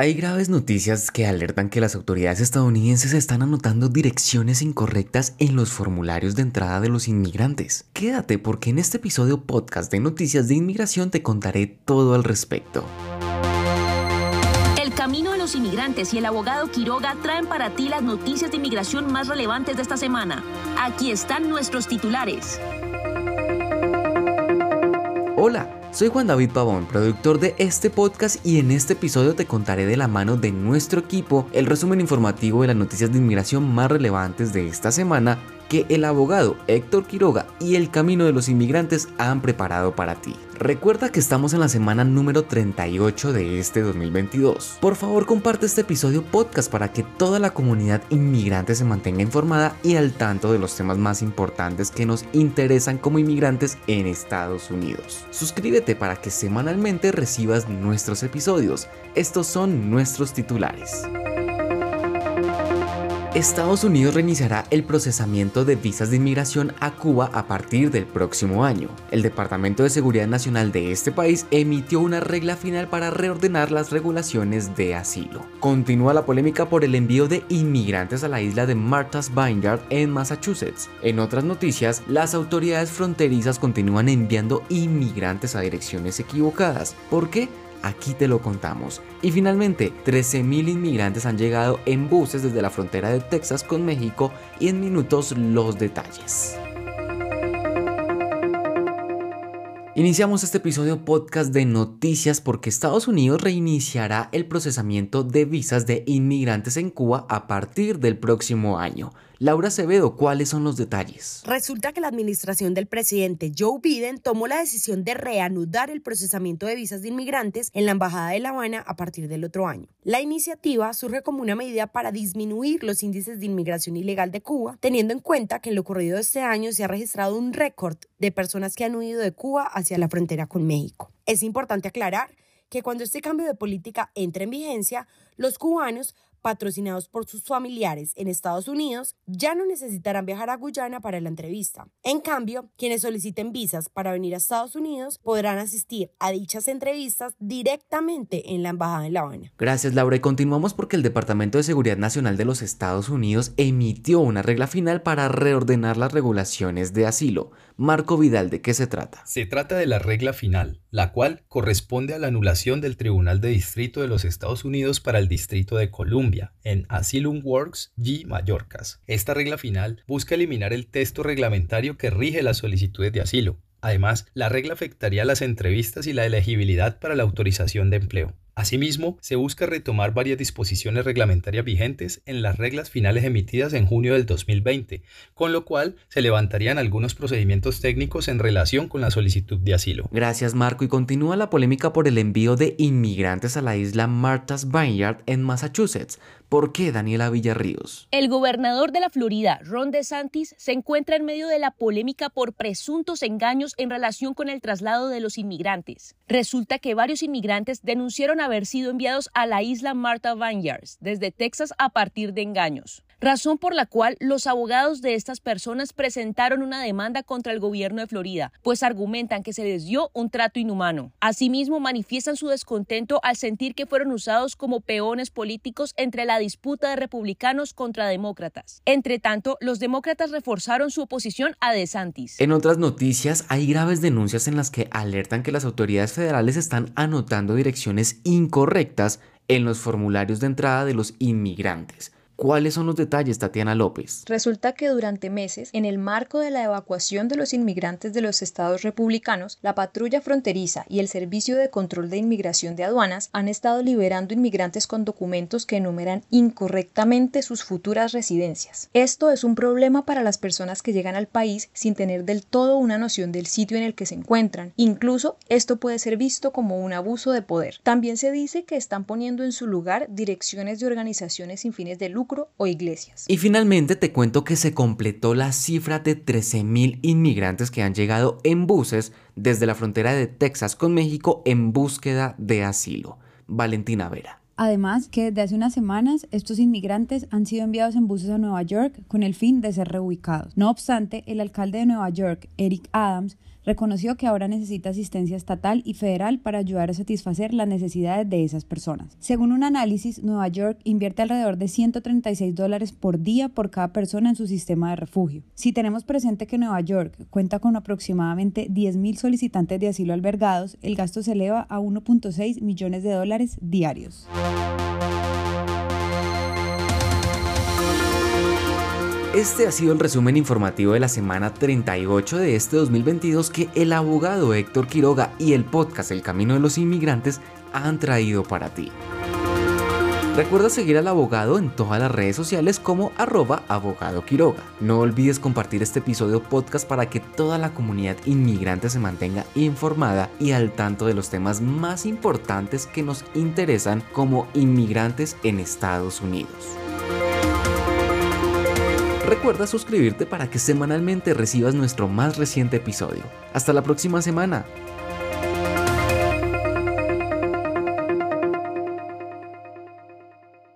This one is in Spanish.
Hay graves noticias que alertan que las autoridades estadounidenses están anotando direcciones incorrectas en los formularios de entrada de los inmigrantes. Quédate porque en este episodio podcast de Noticias de Inmigración te contaré todo al respecto. El camino de los inmigrantes y el abogado Quiroga traen para ti las noticias de inmigración más relevantes de esta semana. Aquí están nuestros titulares. Hola. Soy Juan David Pavón, productor de este podcast y en este episodio te contaré de la mano de nuestro equipo el resumen informativo de las noticias de inmigración más relevantes de esta semana que el abogado Héctor Quiroga y el Camino de los Inmigrantes han preparado para ti. Recuerda que estamos en la semana número 38 de este 2022. Por favor comparte este episodio podcast para que toda la comunidad inmigrante se mantenga informada y al tanto de los temas más importantes que nos interesan como inmigrantes en Estados Unidos. Suscríbete para que semanalmente recibas nuestros episodios. Estos son nuestros titulares. Estados Unidos reiniciará el procesamiento de visas de inmigración a Cuba a partir del próximo año. El Departamento de Seguridad Nacional de este país emitió una regla final para reordenar las regulaciones de asilo. Continúa la polémica por el envío de inmigrantes a la isla de Martha's Vineyard en Massachusetts. En otras noticias, las autoridades fronterizas continúan enviando inmigrantes a direcciones equivocadas. ¿Por qué? Aquí te lo contamos. Y finalmente, 13.000 inmigrantes han llegado en buses desde la frontera de Texas con México y en minutos los detalles. Iniciamos este episodio podcast de noticias porque Estados Unidos reiniciará el procesamiento de visas de inmigrantes en Cuba a partir del próximo año. Laura Acevedo, ¿cuáles son los detalles? Resulta que la administración del presidente Joe Biden tomó la decisión de reanudar el procesamiento de visas de inmigrantes en la Embajada de La Habana a partir del otro año. La iniciativa surge como una medida para disminuir los índices de inmigración ilegal de Cuba, teniendo en cuenta que en lo ocurrido de este año se ha registrado un récord de personas que han huido de Cuba hacia la frontera con México. Es importante aclarar que cuando este cambio de política entre en vigencia, los cubanos patrocinados por sus familiares en Estados Unidos, ya no necesitarán viajar a Guyana para la entrevista. En cambio, quienes soliciten visas para venir a Estados Unidos podrán asistir a dichas entrevistas directamente en la Embajada de La Habana. Gracias Laura y continuamos porque el Departamento de Seguridad Nacional de los Estados Unidos emitió una regla final para reordenar las regulaciones de asilo. Marco Vidal, ¿de qué se trata? Se trata de la regla final, la cual corresponde a la anulación del Tribunal de Distrito de los Estados Unidos para el Distrito de Columbia en Asylum Works G. Mallorcas. Esta regla final busca eliminar el texto reglamentario que rige las solicitudes de asilo. Además, la regla afectaría las entrevistas y la elegibilidad para la autorización de empleo. Asimismo, se busca retomar varias disposiciones reglamentarias vigentes en las reglas finales emitidas en junio del 2020, con lo cual se levantarían algunos procedimientos técnicos en relación con la solicitud de asilo. Gracias Marco y continúa la polémica por el envío de inmigrantes a la isla Martha's Vineyard en Massachusetts. ¿Por qué Daniela Villarríos? El gobernador de la Florida, Ron DeSantis, se encuentra en medio de la polémica por presuntos engaños en relación con el traslado de los inmigrantes. Resulta que varios inmigrantes denunciaron haber sido enviados a la isla Martha Vineyards desde Texas a partir de engaños razón por la cual los abogados de estas personas presentaron una demanda contra el gobierno de Florida, pues argumentan que se les dio un trato inhumano. Asimismo, manifiestan su descontento al sentir que fueron usados como peones políticos entre la disputa de republicanos contra demócratas. Entre tanto, los demócratas reforzaron su oposición a DeSantis. En otras noticias, hay graves denuncias en las que alertan que las autoridades federales están anotando direcciones incorrectas en los formularios de entrada de los inmigrantes. ¿Cuáles son los detalles, Tatiana López? Resulta que durante meses, en el marco de la evacuación de los inmigrantes de los estados republicanos, la patrulla fronteriza y el Servicio de Control de Inmigración de Aduanas han estado liberando inmigrantes con documentos que enumeran incorrectamente sus futuras residencias. Esto es un problema para las personas que llegan al país sin tener del todo una noción del sitio en el que se encuentran. Incluso esto puede ser visto como un abuso de poder. También se dice que están poniendo en su lugar direcciones de organizaciones sin fines de lucro o iglesias. Y finalmente te cuento que se completó la cifra de 13.000 inmigrantes que han llegado en buses desde la frontera de Texas con México en búsqueda de asilo. Valentina Vera. Además, que desde hace unas semanas estos inmigrantes han sido enviados en buses a Nueva York con el fin de ser reubicados. No obstante, el alcalde de Nueva York, Eric Adams, reconoció que ahora necesita asistencia estatal y federal para ayudar a satisfacer las necesidades de esas personas. Según un análisis, Nueva York invierte alrededor de 136 dólares por día por cada persona en su sistema de refugio. Si tenemos presente que Nueva York cuenta con aproximadamente 10.000 solicitantes de asilo albergados, el gasto se eleva a 1.6 millones de dólares diarios. Este ha sido el resumen informativo de la semana 38 de este 2022 que el abogado Héctor Quiroga y el podcast El Camino de los Inmigrantes han traído para ti. Recuerda seguir al abogado en todas las redes sociales como arroba abogado Quiroga. No olvides compartir este episodio podcast para que toda la comunidad inmigrante se mantenga informada y al tanto de los temas más importantes que nos interesan como inmigrantes en Estados Unidos. Recuerda suscribirte para que semanalmente recibas nuestro más reciente episodio. Hasta la próxima semana.